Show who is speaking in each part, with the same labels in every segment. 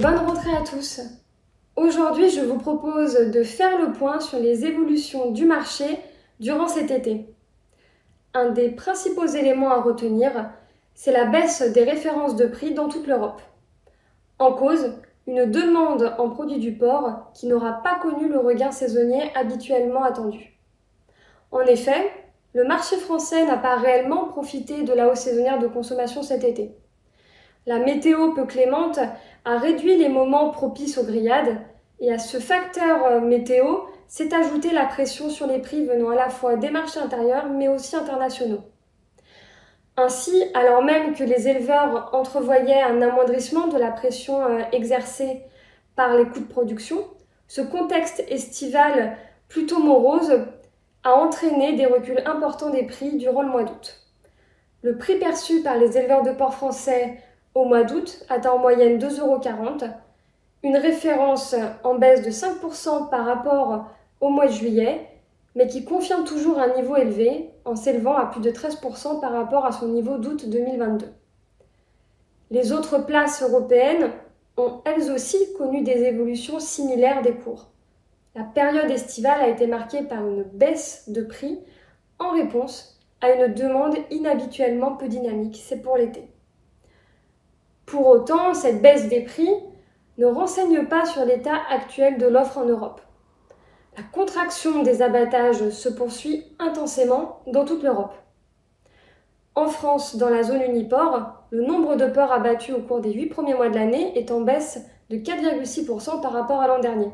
Speaker 1: bonne rentrée à tous. Aujourd'hui, je vous propose de faire le point sur les évolutions du marché durant cet été. Un des principaux éléments à retenir, c'est la baisse des références de prix dans toute l'Europe. En cause, une demande en produits du port qui n'aura pas connu le regain saisonnier habituellement attendu. En effet, le marché français n'a pas réellement profité de la hausse saisonnière de consommation cet été. La météo peu clémente a réduit les moments propices aux grillades et à ce facteur euh, météo s'est ajoutée la pression sur les prix venant à la fois des marchés intérieurs mais aussi internationaux. Ainsi, alors même que les éleveurs entrevoyaient un amoindrissement de la pression euh, exercée par les coûts de production, ce contexte estival plutôt morose a entraîné des reculs importants des prix durant le mois d'août. Le prix perçu par les éleveurs de porc français au mois d'août atteint en moyenne 2,40 euros, une référence en baisse de 5% par rapport au mois de juillet, mais qui confirme toujours un niveau élevé en s'élevant à plus de 13% par rapport à son niveau d'août 2022. Les autres places européennes ont elles aussi connu des évolutions similaires des cours. La période estivale a été marquée par une baisse de prix en réponse à une demande inhabituellement peu dynamique, c'est pour l'été. Pour autant, cette baisse des prix ne renseigne pas sur l'état actuel de l'offre en Europe. La contraction des abattages se poursuit intensément dans toute l'Europe. En France, dans la zone uniport, le nombre de porcs abattus au cours des huit premiers mois de l'année est en baisse de 4,6% par rapport à l'an dernier.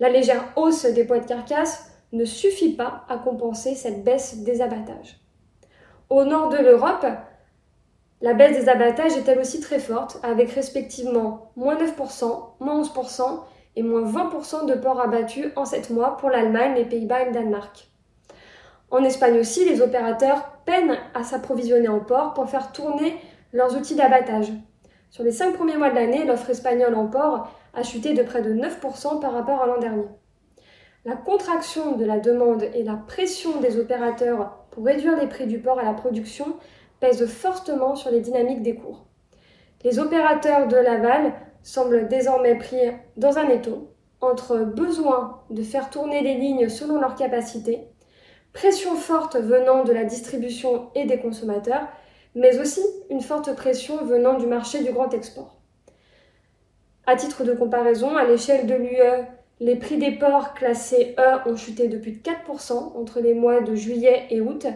Speaker 1: La légère hausse des poids de carcasse ne suffit pas à compenser cette baisse des abattages. Au nord de l'Europe, la baisse des abattages est elle aussi très forte, avec respectivement moins 9%, moins 11% et moins 20% de porcs abattus en 7 mois pour l'Allemagne, les Pays-Bas et le Danemark. En Espagne aussi, les opérateurs peinent à s'approvisionner en porc pour faire tourner leurs outils d'abattage. Sur les 5 premiers mois de l'année, l'offre espagnole en porc a chuté de près de 9% par rapport à l'an dernier. La contraction de la demande et la pression des opérateurs pour réduire les prix du porc à la production pèsent fortement sur les dynamiques des cours. Les opérateurs de l'aval semblent désormais pris dans un étau entre besoin de faire tourner les lignes selon leur capacité, pression forte venant de la distribution et des consommateurs, mais aussi une forte pression venant du marché du grand export. À titre de comparaison, à l'échelle de l'UE, les prix des ports classés E ont chuté de plus de 4% entre les mois de juillet et août,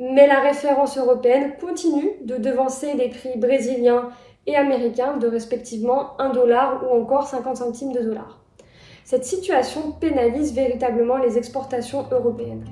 Speaker 1: mais la référence européenne continue de devancer les prix brésiliens et américains de respectivement 1 dollar ou encore 50 centimes de dollar. Cette situation pénalise véritablement les exportations européennes.